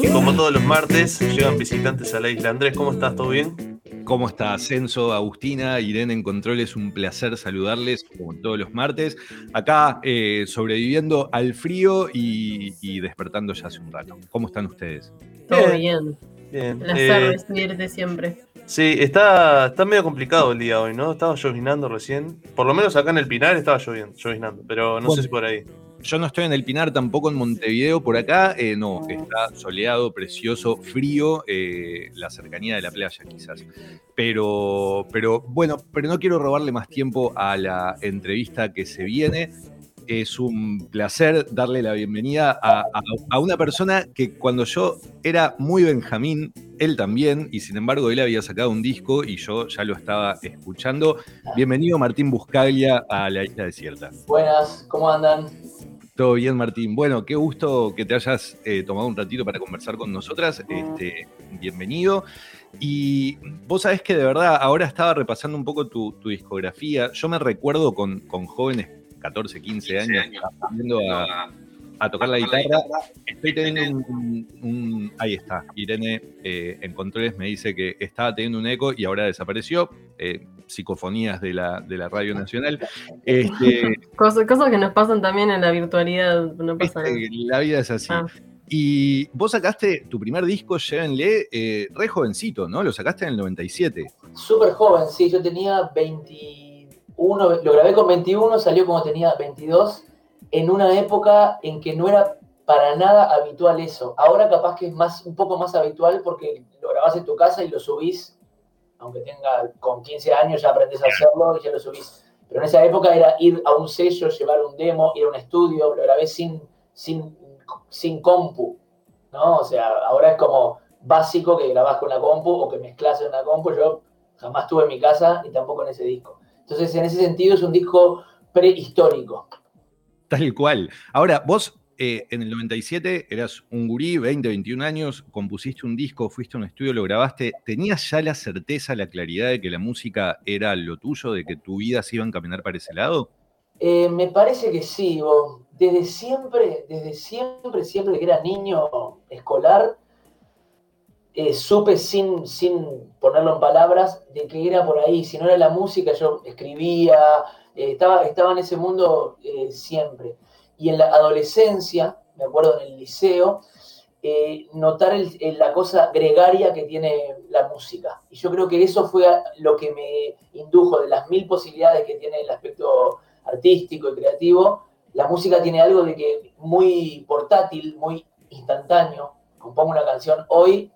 Y como todos los martes, llegan visitantes a la isla. Andrés, ¿cómo estás? ¿Todo bien? ¿Cómo está Censo, Agustina, Irene en Control? Es un placer saludarles como todos los martes. Acá eh, sobreviviendo al frío y, despertando ya hace un rato. ¿Cómo están ustedes? Todo bien. Bien. Placer eh, recibirte siempre. Sí, está, está medio complicado el día hoy, ¿no? Estaba llovinando recién. Por lo menos acá en el Pinar estaba lloviendo, llovinando, pero no sé si por ahí. Yo no estoy en el Pinar, tampoco en Montevideo. Por acá, eh, no, está soleado, precioso, frío, eh, la cercanía de la playa quizás. Pero, pero bueno, pero no quiero robarle más tiempo a la entrevista que se viene. Es un placer darle la bienvenida a, una persona que cuando yo era muy Benjamín, él también, y sin embargo él había sacado un disco y yo ya lo estaba escuchando. Bienvenido Martín Buscaglia a la isla desierta. Buenas, ¿cómo andan? Todo bien, Martín. Bueno, qué gusto que te hayas eh, tomado un ratito para conversar con nosotras. Este, bienvenido. Y vos sabés que de verdad ahora estaba repasando un poco tu, discografía. Yo me recuerdo con, con jóvenes 14, 15 años, aprendiendo a, a, tocar la guitarra. Estoy teniendo un. ahí está. Irene eh, en controles me dice que estaba teniendo un eco y ahora desapareció. Eh, psicofonías de la, de la Radio Nacional. Este, cosas, cosas, que nos pasan también en la virtualidad, no pasa nada. La vida es así. Ah. Y vos sacaste tu primer disco, Llévenle, eh, re jovencito, ¿no? Lo sacaste en el 97. Súper joven, sí. Yo tenía 21, lo grabé con 21, salió como tenía 22, en una época en que no era para nada habitual eso. Ahora capaz que es más, un poco más habitual porque lo grabás en tu casa y lo subís aunque tenga con 15 años ya aprendes a hacerlo y ya lo subís. Pero en esa época era ir a un sello, llevar un demo, ir a un estudio, lo grabé sin, sin, sin compu, ¿no? O sea, ahora es como básico que grabás con la compu o que mezclas en una compu. Yo jamás tuve en mi casa y tampoco en ese disco. Entonces, en ese sentido es un disco prehistórico. Tal cual. Ahora, vos eh, en el 97 eras un gurí, 20, 21 años, compusiste un disco, fuiste a un estudio, lo grabaste. ¿Tenías ya la certeza, la claridad de que la música era lo tuyo, de que tu vida se iba a encaminar para ese lado? Eh, me parece que sí, desde siempre, desde siempre, siempre que era niño escolar, eh, supe sin, sin ponerlo en palabras de que era por ahí. Si no era la música, yo escribía, estaba, estaba en ese mundo siempre y en la adolescencia, me acuerdo en el liceo, eh, notar la cosa gregaria que tiene la música. Y yo creo que eso fue lo que me indujo de las mil posibilidades que tiene el aspecto artístico y creativo. La música tiene algo de que muy portátil, muy instantáneo. Compongo una canción hoy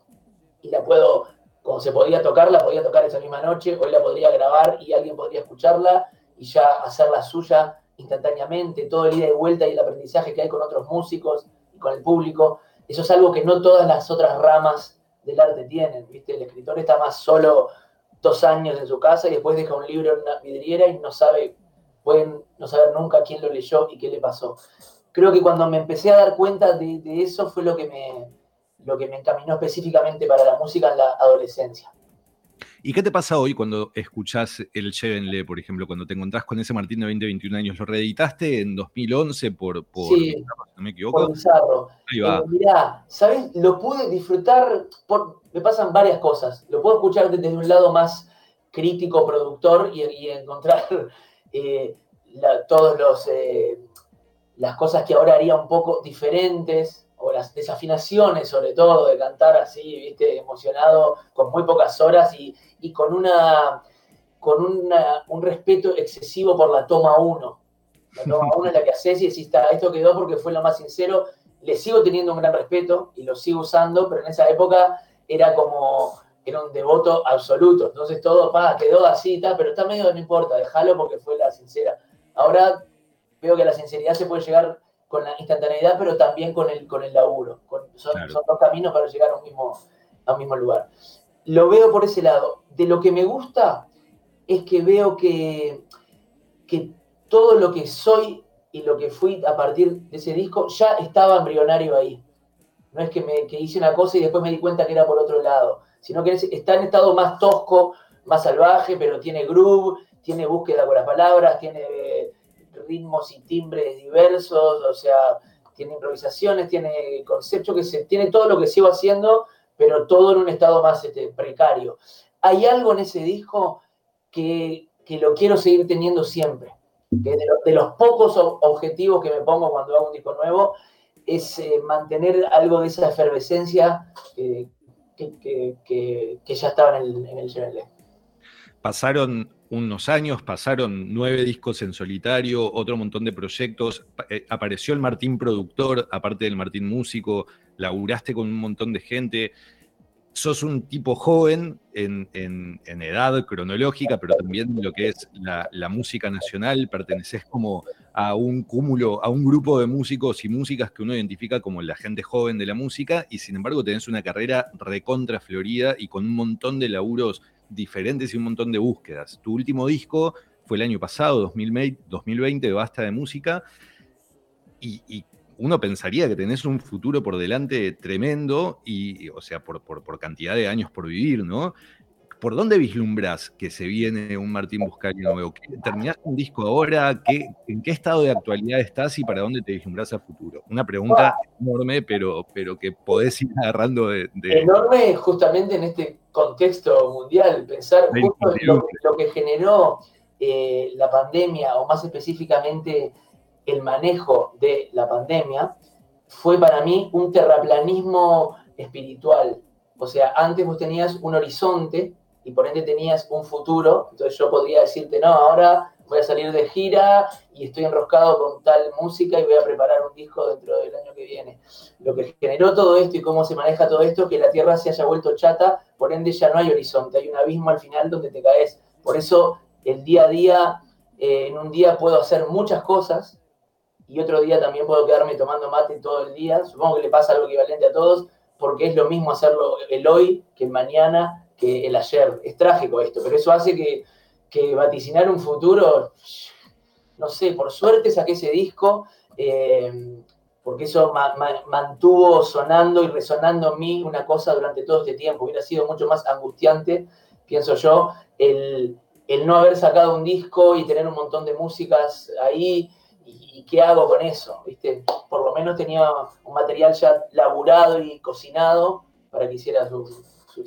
y la puedo, como se podía tocar, la podía tocar esa misma noche, hoy la podría grabar y alguien podría escucharla y ya hacerla suya instantáneamente, todo el ida y vuelta y el aprendizaje que hay con otros músicos y con el público. Eso es algo que no todas las otras ramas del arte tienen, ¿viste? El escritor está más solo dos años en su casa y después deja un libro en una vidriera y no sabe, pueden no saber nunca quién lo leyó y qué le pasó. Creo que cuando me empecé a dar cuenta de, eso fue lo que, me, lo que me encaminó específicamente para la música en la adolescencia. ¿Y qué te pasa hoy cuando escuchás el Chevenle, por ejemplo, cuando te encontrás con ese Martín de 20, 21 años? ¿Lo reeditaste en 2011 por, por sí, no me equivoco? Por Ahí va. Eh, mirá, ¿sabes? Lo pude disfrutar, por, me pasan varias cosas. Lo puedo escuchar desde un lado más crítico, productor y, encontrar eh, los... Eh, las cosas que ahora haría un poco diferentes, o las desafinaciones sobre todo, de cantar así, viste, emocionado, con muy pocas horas y, con una con un respeto excesivo por la toma 1. La toma 1 es la que haces y decís, esto quedó porque fue lo más sincero. Le sigo teniendo un gran respeto y lo sigo usando, pero en esa época era como, era un devoto absoluto. Entonces todo, pa, quedó así, tal, pero está medio, no importa, déjalo porque fue la sincera. Ahora veo que la sinceridad se puede llegar con la instantaneidad, pero también con el, con el laburo. son, dos caminos para llegar a un, mismo, a un mismo lugar. Lo veo por ese lado. De lo que me gusta es que veo que, que todo lo que soy y lo que fui a partir de ese disco ya estaba embrionario ahí. No es que, me, que hice una cosa y después me di cuenta que era por otro lado, sino que está en estado más tosco, más salvaje, pero tiene groove, tiene búsqueda con las palabras, tiene ritmos y timbres diversos, o sea, tiene improvisaciones, tiene conceptos, que se, tiene todo lo que sigo haciendo, pero todo en un estado más este, precario. Hay algo en ese disco que, lo quiero seguir teniendo siempre, que de, los pocos objetivos que me pongo cuando hago un disco nuevo, es eh, mantener algo de esa efervescencia que, ya estaba en el, en el Pasaron unos años, pasaron nueve discos en solitario, otro montón de proyectos, eh, apareció el Martín productor, aparte del Martín músico, laburaste con un montón de gente, sos un tipo joven en, edad cronológica, pero también en lo que es la, música nacional, perteneces como a un cúmulo, a un grupo de músicos y músicas que uno identifica como la gente joven de la música, y sin embargo tenés una carrera recontra florida y con un montón de laburos diferentes y un montón de búsquedas. Tu último disco fue el año pasado, 2020, de Basta de Música, y, uno pensaría que tenés un futuro por delante tremendo, y, o sea, por, por, cantidad de años por vivir, ¿no? ¿Por dónde vislumbras que se viene un Martín Buscari nuevo? ¿Terminaste un disco ahora? ¿Qué, ¿En qué estado de actualidad estás y para dónde te vislumbras a futuro? Una pregunta enorme, pero, pero que podés ir agarrando de, Enorme justamente en este contexto mundial, pensar justo en lo, que generó eh, la pandemia, o más específicamente el manejo de la pandemia, fue para mí un terraplanismo espiritual. O sea, antes vos tenías un horizonte y por ende tenías un futuro, entonces yo podría decirte, no, ahora voy a salir de gira y estoy enroscado con tal música y voy a preparar un disco dentro del año que viene. Lo que generó todo esto y cómo se maneja todo esto, que la Tierra se haya vuelto chata, por ende ya no hay horizonte, hay un abismo al final donde te caes. Por eso el día a día, eh, en un día puedo hacer muchas cosas y otro día también puedo quedarme tomando mate todo el día. Supongo que le pasa algo equivalente a todos, porque es lo mismo hacerlo el hoy que mañana que el ayer. Es trágico esto, pero eso hace que, vaticinar un futuro, no sé, por suerte saqué ese disco, eh, porque eso mantuvo sonando y resonando en mí una cosa durante todo este tiempo. Hubiera sido mucho más angustiante, pienso yo, el, el no haber sacado un disco y tener un montón de músicas ahí. ¿Y, qué hago con eso? ¿Viste? Por lo menos tenía un material ya laburado y cocinado para que hiciera su,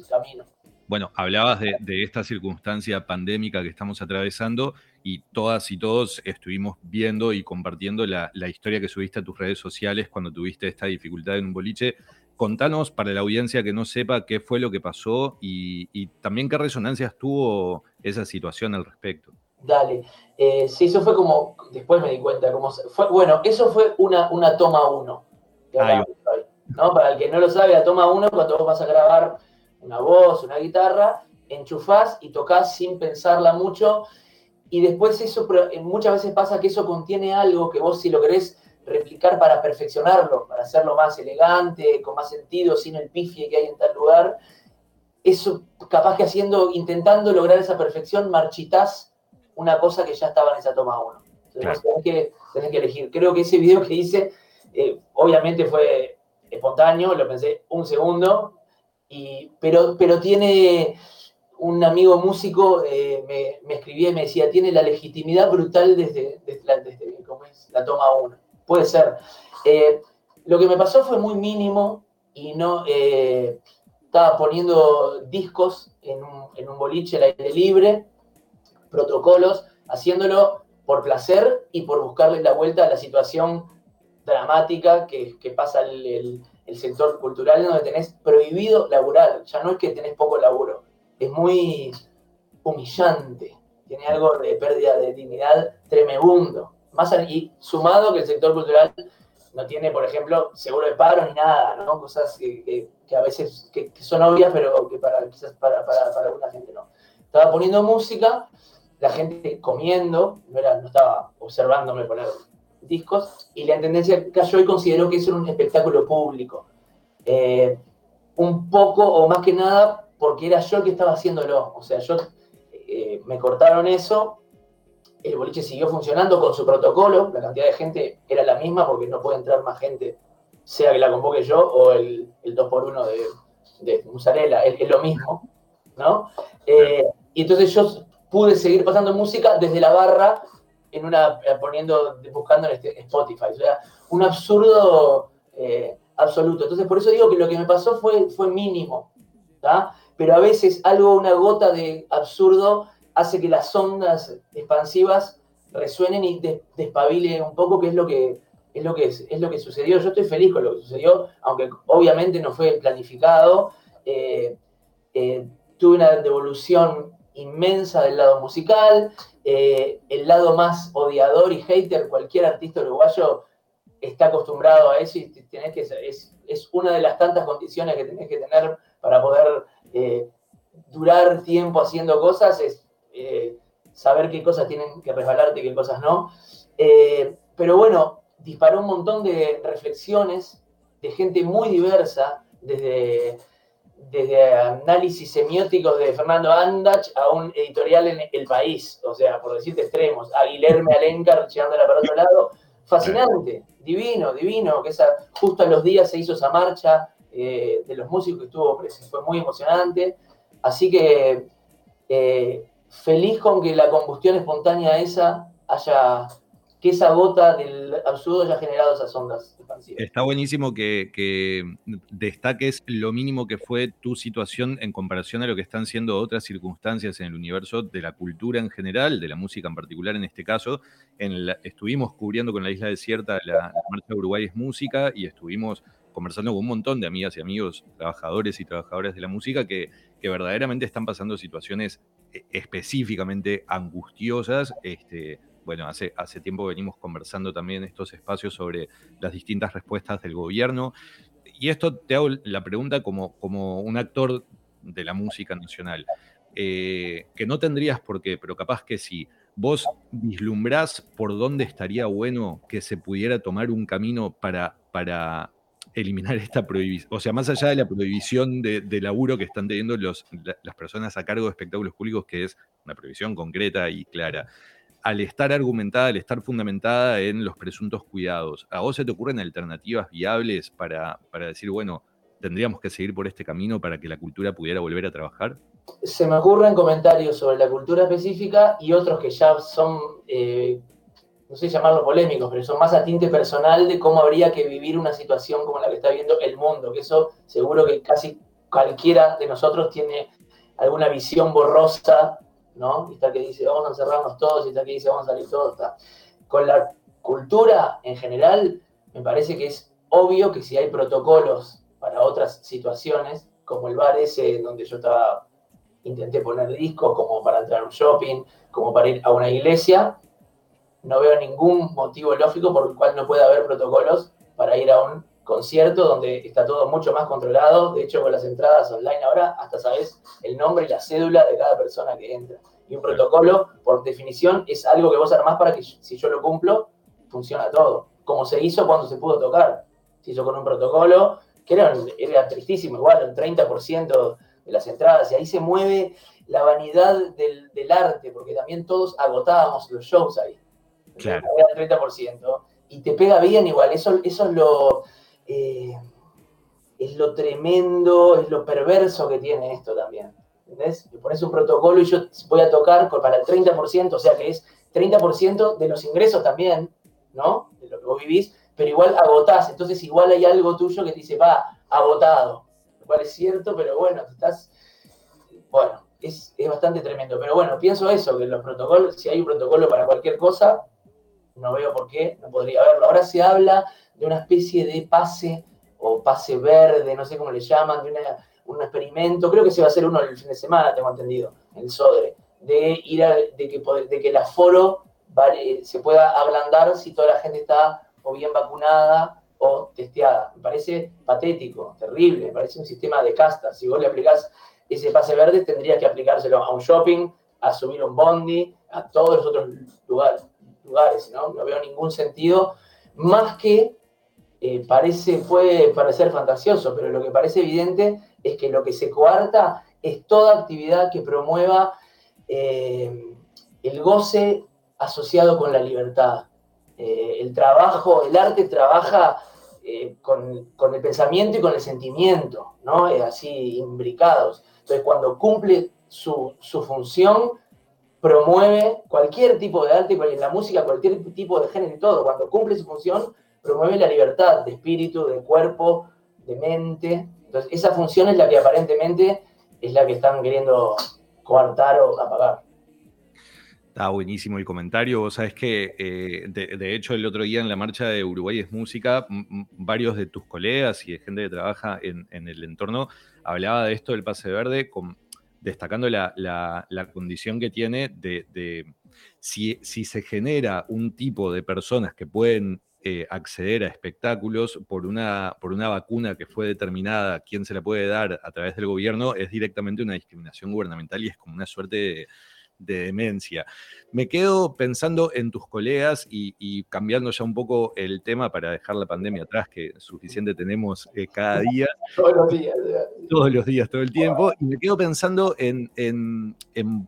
camino. Bueno, hablabas de, esta circunstancia pandémica que estamos atravesando y todas y todos estuvimos viendo y compartiendo la, historia que subiste a tus redes sociales cuando tuviste esta dificultad en un boliche. Contanos para la audiencia que no sepa qué fue lo que pasó y, también qué resonancias tuvo esa situación al respecto. Dale, eh, sí, eso fue como, después me di cuenta, como fue, bueno, eso fue una, una toma uno. ¿no? Para el que no lo sabe, la toma uno, cuando vos vas a grabar una voz, una guitarra, enchufás y tocas sin pensarla mucho. Y después eso, eh, muchas veces pasa que eso contiene algo que vos si lo querés replicar para perfeccionarlo, para hacerlo más elegante, con más sentido, sin el pifie que hay en tal lugar, eso capaz que haciendo, intentando lograr esa perfección, marchitas una cosa que ya estaba en esa toma uno. Entonces tenés, que, tenés que elegir. Creo que ese video que hice, eh, obviamente fue espontáneo, lo pensé un segundo, pero, pero tiene un amigo músico, eh, me, me, escribía y me decía, tiene la legitimidad brutal desde, la, la toma 1. Puede ser. Eh, lo que me pasó fue muy mínimo y no eh, estaba poniendo discos en un, en un boliche al aire libre, protocolos, haciéndolo por placer y por buscarle la vuelta a la situación dramática que, pasa el el sector cultural donde tenés prohibido laburar. Ya no es que tenés poco laburo, es muy humillante. Tiene algo de pérdida de dignidad tremendo. Más y sumado que el sector cultural no tiene, por ejemplo, seguro de paro ni nada, ¿no? Cosas que, a veces que, son obvias, pero que para, quizás para, para, para, alguna gente no. Estaba poniendo música, la gente comiendo, no, era, no estaba observándome poner discos y la tendencia cayó y consideró que eso era un espectáculo público. Eh, un poco o más que nada porque era yo el que estaba haciéndolo. O sea, yo eh, me cortaron eso, el boliche siguió funcionando con su protocolo, la cantidad de gente era la misma porque no puede entrar más gente, sea que la convoque yo o el, el 2x1 de, de Musarela, es, lo mismo, ¿no? Eh, y entonces yo pude seguir pasando música desde la barra en una, poniendo, buscando en este, Spotify. O sea, un absurdo absoluto. Entonces, por eso digo que lo que me pasó fue, fue mínimo, Pero a veces algo, una gota de absurdo hace que las ondas expansivas resuenen y despabilen un poco, que es lo que es lo que es, lo que sucedió. Yo estoy feliz con lo que sucedió, aunque obviamente no fue planificado. Eh, eh, tuve una devolución inmensa del lado musical. Eh, el lado más odiador y hater, cualquier artista uruguayo está acostumbrado a eso y que, es, es una de las tantas condiciones que tenés que tener para poder durar tiempo haciendo cosas, es saber qué cosas tienen que resbalarte y qué cosas no. pero bueno, disparó un montón de reflexiones de gente muy diversa, desde, desde análisis semióticos de Fernando Andach a un editorial en El País, o sea, por decirte extremos, a Guilherme Alencar echándola para otro lado. Fascinante, divino, divino, que esa, justo a los días se hizo esa marcha eh, de los músicos que estuvo, fue muy emocionante. Así que eh, feliz con que la combustión espontánea esa haya que esa gota del absurdo haya generado esas ondas expansivas. Está buenísimo que, destaques lo mínimo que fue tu situación en comparación a lo que están siendo otras circunstancias en el universo de la cultura en general, de la música en particular en este caso. En estuvimos cubriendo con la Isla Desierta la, la Marcha Uruguay es Música y estuvimos conversando con un montón de amigas y amigos, trabajadores y trabajadoras de la música que, que verdaderamente están pasando situaciones eh, específicamente angustiosas. Este, bueno, hace, hace tiempo venimos conversando también en estos espacios sobre las distintas respuestas del gobierno. Y esto te hago la pregunta como, como un actor de la música nacional, eh, que no tendrías por qué, pero capaz que si vos vislumbrás por dónde estaría bueno que se pudiera tomar un camino para, para eliminar esta prohibición, o sea, más allá de la prohibición de, laburo que están teniendo los, las personas a cargo de espectáculos públicos, que es una prohibición concreta y clara al estar argumentada, al estar fundamentada en los presuntos cuidados, ¿a vos se te ocurren alternativas viables para, para decir, bueno, tendríamos que seguir por este camino para que la cultura pudiera volver a trabajar? Se me ocurren comentarios sobre la cultura específica y otros que ya son, eh, no sé llamarlo polémicos, pero son más a tinte personal de cómo habría que vivir una situación como la que está viendo el mundo, que eso seguro que casi cualquiera de nosotros tiene alguna visión borrosa ¿no? Y está que dice, vamos a encerrarnos todos, y está que dice, vamos a salir todos. Con la cultura en general, me parece que es obvio que si hay protocolos para otras situaciones, como el bar ese donde yo estaba, intenté poner discos, como para entrar a un shopping, como para ir a una iglesia, no veo ningún motivo lógico por el cual no pueda haber protocolos para ir a un concierto donde está todo mucho más controlado. De hecho, con las entradas online ahora, hasta sabes el nombre y la cédula de cada persona que entra. Y un protocolo, por definición, es algo que vos armás para que si yo lo cumplo, funciona todo. Como se hizo cuando se pudo tocar. Se hizo con un protocolo que era, era tristísimo, igual, un 30% de las entradas. Y ahí se mueve la vanidad del, del arte, porque también todos agotábamos los shows ahí. Claro. Era el 30%. Y te pega bien igual. Eso, eso es lo eh, es lo tremendo, es lo perverso que tiene esto también. ¿Entendés? Le pones un protocolo y yo voy a tocar para el 30%, o sea que es 30% de los ingresos también, ¿no? De lo que vos vivís, pero igual agotás, entonces igual hay algo tuyo que te dice, va, agotado. Lo cual es cierto, pero bueno, estás. Bueno, es, es bastante tremendo. Pero bueno, pienso eso, que los protocolos, si hay un protocolo para cualquier cosa, no veo por qué no podría haberlo. Ahora se habla de una especie de pase o pase verde, no sé cómo le llaman, de un experimento, creo que se va a hacer uno el fin de semana, tengo entendido, el SODRE, de ir a, de que, de que el aforo se pueda ablandar si toda la gente está o bien vacunada o testeada. Me parece patético, terrible, me parece un sistema de castas. Si vos le aplicás ese pase verde, tendrías que aplicárselo a un shopping, a subir un bondi, a todos los otros lugares, lugares ¿no? No veo ningún sentido, más que eh, parece, puede parecer fantasioso, pero lo que parece evidente es que lo que se coarta es toda actividad que promueva eh, el goce asociado con la libertad. Eh, el trabajo, el arte trabaja con, el pensamiento y con el sentimiento, ¿no? así imbricados. Entonces, cuando cumple su, su función, promueve cualquier tipo de arte, la música, cualquier tipo de género y todo. Cuando cumple su función, promueve la libertad de espíritu, de cuerpo, de mente. Entonces, esa función es la que aparentemente es la que están queriendo coartar o apagar. Está buenísimo el comentario. Vos sabés que, eh, de, hecho, el otro día en la marcha de Uruguay es Música, varios de tus colegas y de gente que trabaja en, el entorno hablaba de esto del pase verde, destacando la, condición que tiene de, si, si, se genera un tipo de personas que pueden eh, acceder a espectáculos por una, por una vacuna que fue determinada, quién se la puede dar a través del gobierno, es directamente una discriminación gubernamental y es como una suerte de, demencia. Me quedo pensando en tus colegas y, cambiando ya un poco el tema para dejar la pandemia atrás, que suficiente tenemos eh, cada día. Todos los días. Todos los días, todo el tiempo. Y me quedo pensando en, en, en,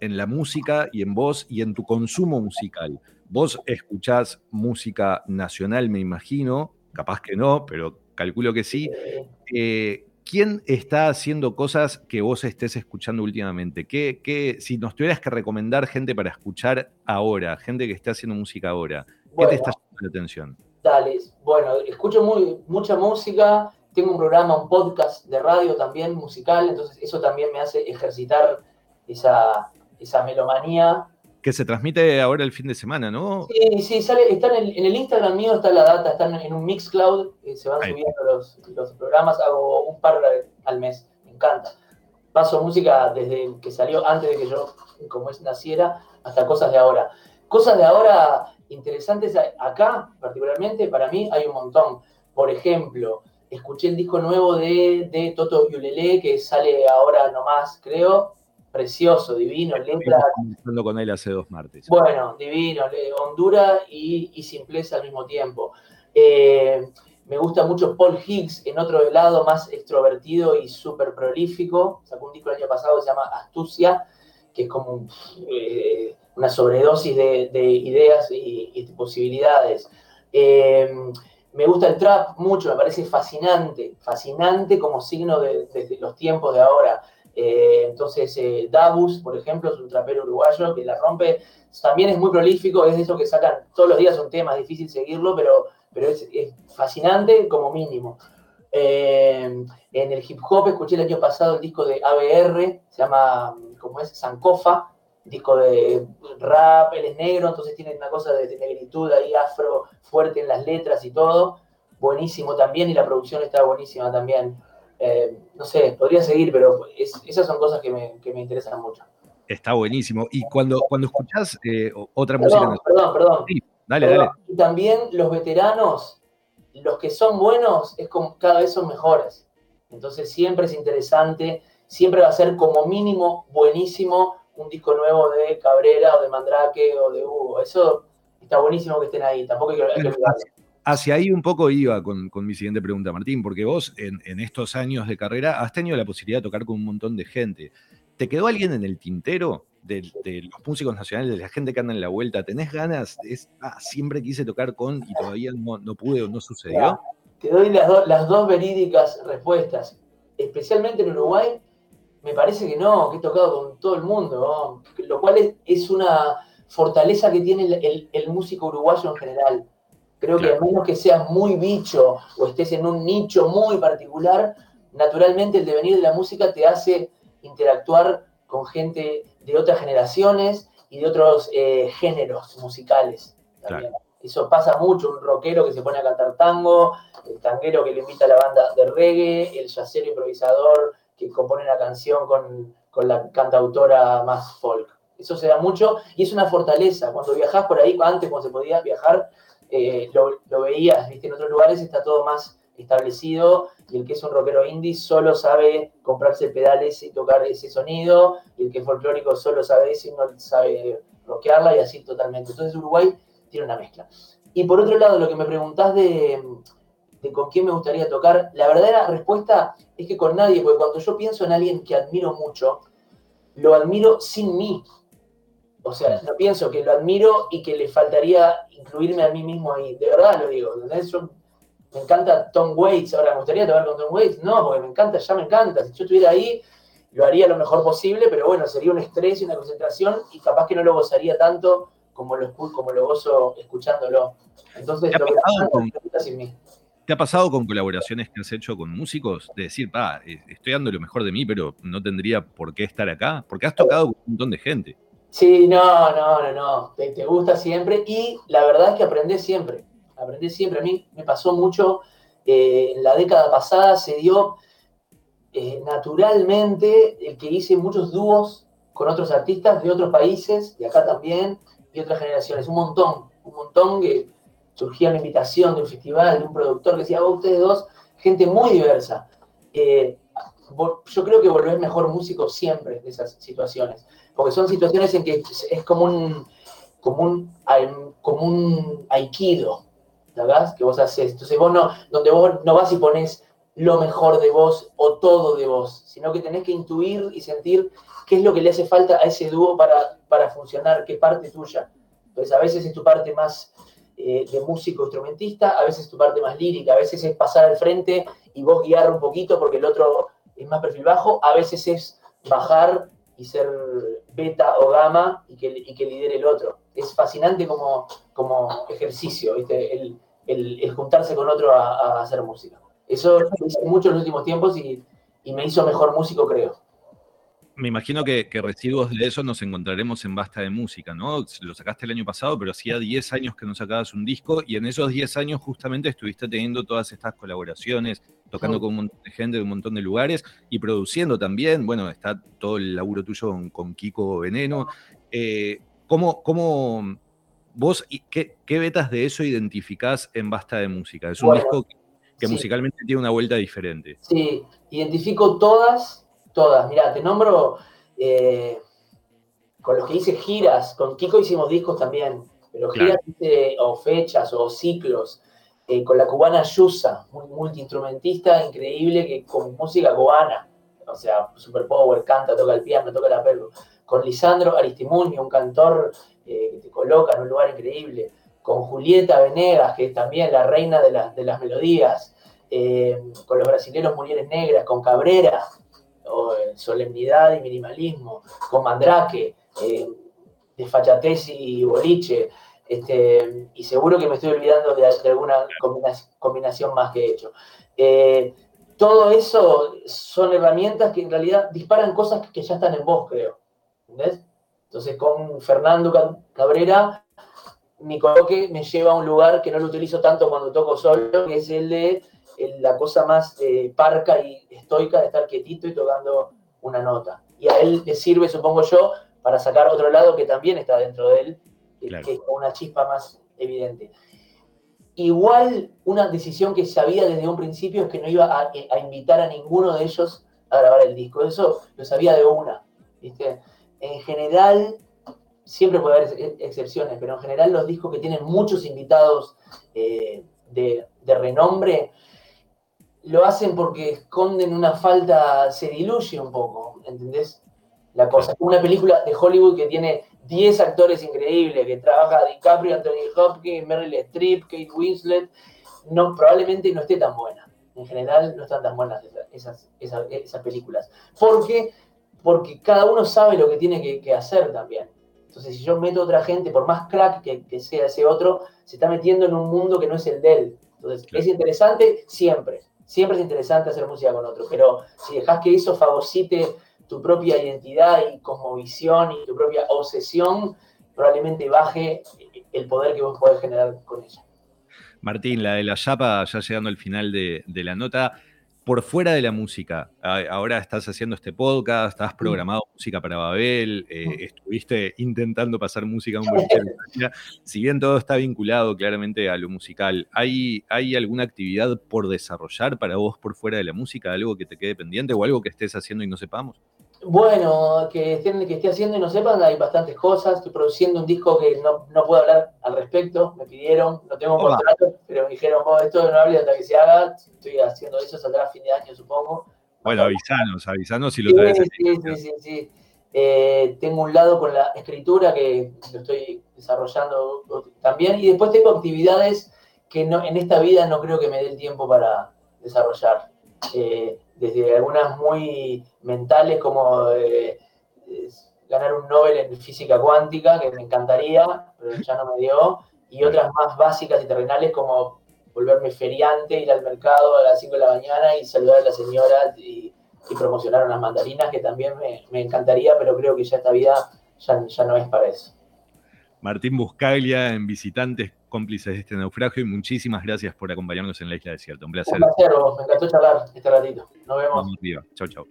en la música y en vos y en tu consumo musical. Vos escuchás música nacional, me imagino, capaz que no, pero calculo que sí. Eh, ¿Quién está haciendo cosas que vos estés escuchando últimamente? ¿Qué, si nos tuvieras que recomendar gente para escuchar ahora, gente que esté haciendo música ahora, ¿qué te está llamando la atención? Dale, bueno, escucho muy, mucha música, tengo un programa, un podcast de radio también musical, entonces eso también me hace ejercitar esa, esa melomanía que se transmite ahora el fin de semana, ¿no? Sí, sí, sale, están en, el Instagram mío, está la data, están en un Mixcloud, eh, se van subiendo los, los, programas, hago un par al mes, me encanta. Paso música desde que salió, antes de que yo, como es, naciera, hasta cosas de ahora. Cosas de ahora interesantes acá, particularmente, para mí hay un montón. Por ejemplo, escuché el disco nuevo de, de Toto Yulele, que sale ahora nomás, creo, precioso, divino, letra. Hablando con él hace dos martes. Bueno, divino, hondura y, simpleza al mismo tiempo. Eh, me gusta mucho Paul Higgs, en otro lado más extrovertido y súper prolífico. Sacó un disco el año pasado que se llama Astucia, que es como eh, una sobredosis de, ideas y, posibilidades. Eh, me gusta el trap mucho, me parece fascinante, fascinante como signo de, de los tiempos de ahora. Eh, entonces, eh, por ejemplo, es un trapero uruguayo que la rompe. También es muy prolífico, es de eso que sacan todos los días un tema, es difícil seguirlo, pero, pero es, fascinante como mínimo. Eh, en el hip hop escuché el año pasado el disco de ABR, se llama, ¿cómo es? Sankofa, disco de rap, él es negro, entonces tiene una cosa de, negritud ahí afro fuerte en las letras y todo. Buenísimo también, y la producción está buenísima también. Eh, no sé, podría seguir, pero esas son cosas que me, interesan mucho. Está buenísimo. Y cuando, cuando escuchás eh, otra música... Perdón, perdón. dale, dale. Y también los veteranos, los que son buenos, es como, cada vez son mejores. Entonces siempre es interesante, siempre va a ser como mínimo buenísimo un disco nuevo de Cabrera o de Mandrake o de Hugo. Eso está buenísimo que estén ahí. Tampoco hay que, hay que hacia ahí un poco iba con, mi siguiente pregunta, Martín, porque vos en, estos años de carrera has tenido la posibilidad de tocar con un montón de gente. ¿Te quedó alguien en el tintero de, los músicos nacionales, de la gente que anda en la vuelta? ¿Tenés ganas? Ah, siempre quise tocar con y todavía no, pude o no sucedió. Te doy las dos verídicas respuestas. Especialmente en Uruguay, me parece que no, que he tocado con todo el mundo, lo cual es, una fortaleza que tiene el músico uruguayo en general Creo que a menos que seas muy bicho o estés en un nicho muy particular, naturalmente el devenir de la música te hace interactuar con gente de otras generaciones y de otros eh, géneros musicales. Eso pasa mucho, un rockero que se pone a cantar tango, el tanguero que le invita a la banda de reggae, el yacero improvisador que compone una canción con, con la cantautora más folk. Eso se da mucho y es una fortaleza. Cuando viajas por ahí, antes cuando se podía viajar, eh, lo, veías, ¿viste? En otros lugares está todo más establecido y el que es un rockero indie solo sabe comprarse pedales y tocar ese sonido y el que es folclórico solo sabe eso y no sabe rockearla y así totalmente. Entonces Uruguay tiene una mezcla. Y por otro lado, lo que me preguntás de, de con quién me gustaría tocar, la verdadera respuesta es que con nadie, porque cuando yo pienso en alguien que admiro mucho, lo admiro sin mí. O sea, no pienso que lo admiro y que le faltaría incluirme a mí mismo ahí. De verdad lo digo. me encanta Tom Waits. Ahora, ¿me gustaría tocar con Tom Waits? No, porque me encanta, ya me encanta. Si yo estuviera ahí lo haría lo mejor posible, pero bueno, sería un estrés y una concentración y capaz que no lo gozaría tanto como lo, como lo gozo escuchándolo. Entonces, lo que pasa sin mí. ¿Te ha pasado con colaboraciones que has hecho con músicos? De decir, pa, eh, estoy dando lo mejor de mí, pero no tendría por qué estar acá. Porque has tocado con un montón de gente. Sí, no, no, no, no. Te, gusta siempre y la verdad es que aprendes siempre. Aprendes siempre. A mí me pasó mucho. Eh, en la década pasada se dio eh, naturalmente el que hice muchos dúos con otros artistas de otros países, de acá también, y otras generaciones. Un montón, un montón que surgía la invitación de un festival, de un productor que decía, oh, ustedes dos, gente muy diversa. Eh, yo creo que volvés mejor músico siempre de esas situaciones, porque son situaciones en que es como un, como un, como un aikido, ¿verdad? Que vos haces. Entonces vos no, donde vos no vas y pones lo mejor de vos o todo de vos, sino que tenés que intuir y sentir qué es lo que le hace falta a ese dúo para, para funcionar, qué parte tuya. Entonces a veces es tu parte más eh, de músico instrumentista, a veces tu parte más lírica, a veces es pasar al frente y vos guiar un poquito porque el otro es más perfil bajo, a veces es bajar y ser beta o gamma y que, y que lidere el otro. Es fascinante como, como ejercicio, El, el, juntarse con otro a, hacer música. Eso lo hice mucho en los últimos tiempos y, y me hizo mejor músico, creo me imagino que, residuos de eso nos encontraremos en Basta de Música, ¿no? Lo sacaste el año pasado, pero hacía 10 años que no sacabas un disco y en esos 10 años justamente estuviste teniendo todas estas colaboraciones, tocando con un montón de gente de un montón de lugares y produciendo también. Bueno, está todo el laburo tuyo con, Kiko Veneno. Eh, ¿cómo, ¿Cómo vos, qué, qué vetas de eso identificás en Basta de Música? Es un disco que, musicalmente tiene una vuelta diferente. Sí, identifico todas todas. Mira, te nombro eh, con los que hice giras, con Kiko hicimos discos también, pero giras o fechas o ciclos. Eh, con la cubana Yusa, un multiinstrumentista increíble que con música cubana, o sea, super power, canta, toca el piano, toca la perro. Con Lisandro Aristimuño, un cantor eh, que te coloca en un lugar increíble. Con Julieta Venegas, que es también la reina de, de las melodías. con los brasileños Mujeres Negras, con Cabrera, solemnidad y minimalismo, con Mandrake, eh, desfachatez y boliche, este, y seguro que me estoy olvidando de, alguna combinación, más que he hecho. Eh, todo eso son herramientas que en realidad disparan cosas que ya están en vos, creo. Entonces, con Fernando Cabrera, mi coloque me lleva a un lugar que no lo utilizo tanto cuando toco solo, que es el de la cosa más eh, parca y estoica de estar quietito y tocando una nota. Y a él le sirve, supongo yo, para sacar otro lado que también está dentro de él, que es una chispa más evidente. Igual una decisión que sabía desde un principio es que no iba a, invitar a ninguno de ellos a grabar el disco. Eso lo sabía de una. En general, siempre puede haber excepciones, pero en general los discos que tienen muchos invitados eh, de, de, renombre lo hacen porque esconden una falta, se diluye un poco, ¿entendés? La cosa. Una película de Hollywood que tiene 10 actores increíbles, que trabaja DiCaprio, Anthony Hopkins, Meryl Streep, Kate Winslet, no, probablemente no esté tan buena. En general no están tan buenas esas, esas, películas. ¿Por qué? Porque cada uno sabe lo que tiene que, hacer también. Entonces, si yo meto a otra gente, por más crack que, que, sea ese otro, se está metiendo en un mundo que no es el de él. Entonces, es interesante siempre siempre es interesante hacer música con otro, pero si dejas que eso fagocite tu propia identidad y cosmovisión y tu propia obsesión, probablemente baje el poder que vos podés generar con ella. Martín, la de la chapa, ya llegando al final de, de la nota, por fuera de la música, ahora estás haciendo este podcast, estás programado música para Babel, eh, estuviste intentando pasar música a un Si bien todo está vinculado claramente a lo musical, ¿hay, ¿hay alguna actividad por desarrollar para vos por fuera de la música? ¿Algo que te quede pendiente o algo que estés haciendo y no sepamos? Bueno, que, estén, que esté haciendo y no sepan, hay bastantes cosas. Estoy produciendo un disco que no, no puedo hablar al respecto. Me pidieron, no tengo contrato, pero me dijeron, vos, esto no hable hasta que se haga. Estoy haciendo eso, saldrá a fin de año, supongo. Bueno, avisanos, avisanos si lo traes. Sí, sí, sí, sí, sí. Eh, tengo un lado con la escritura que lo estoy desarrollando también. Y después tengo actividades que no, en esta vida no creo que me dé el tiempo para desarrollar. eh, desde algunas muy mentales como ganar un Nobel en física cuántica, que me encantaría, pero ya no me dio, y otras más básicas y terrenales como volverme feriante, ir al mercado a las 5 de la mañana y saludar a la señora y, promocionar unas mandarinas, que también me, encantaría, pero creo que ya esta vida ya, ya no es para eso. Martín Buscaglia en Visitantes Cómplices de este naufragio y muchísimas gracias por acompañarnos en la Isla Desierta. Un placer. Un placer, me encantó charlar este ratito. Nos vemos. Chau, chau.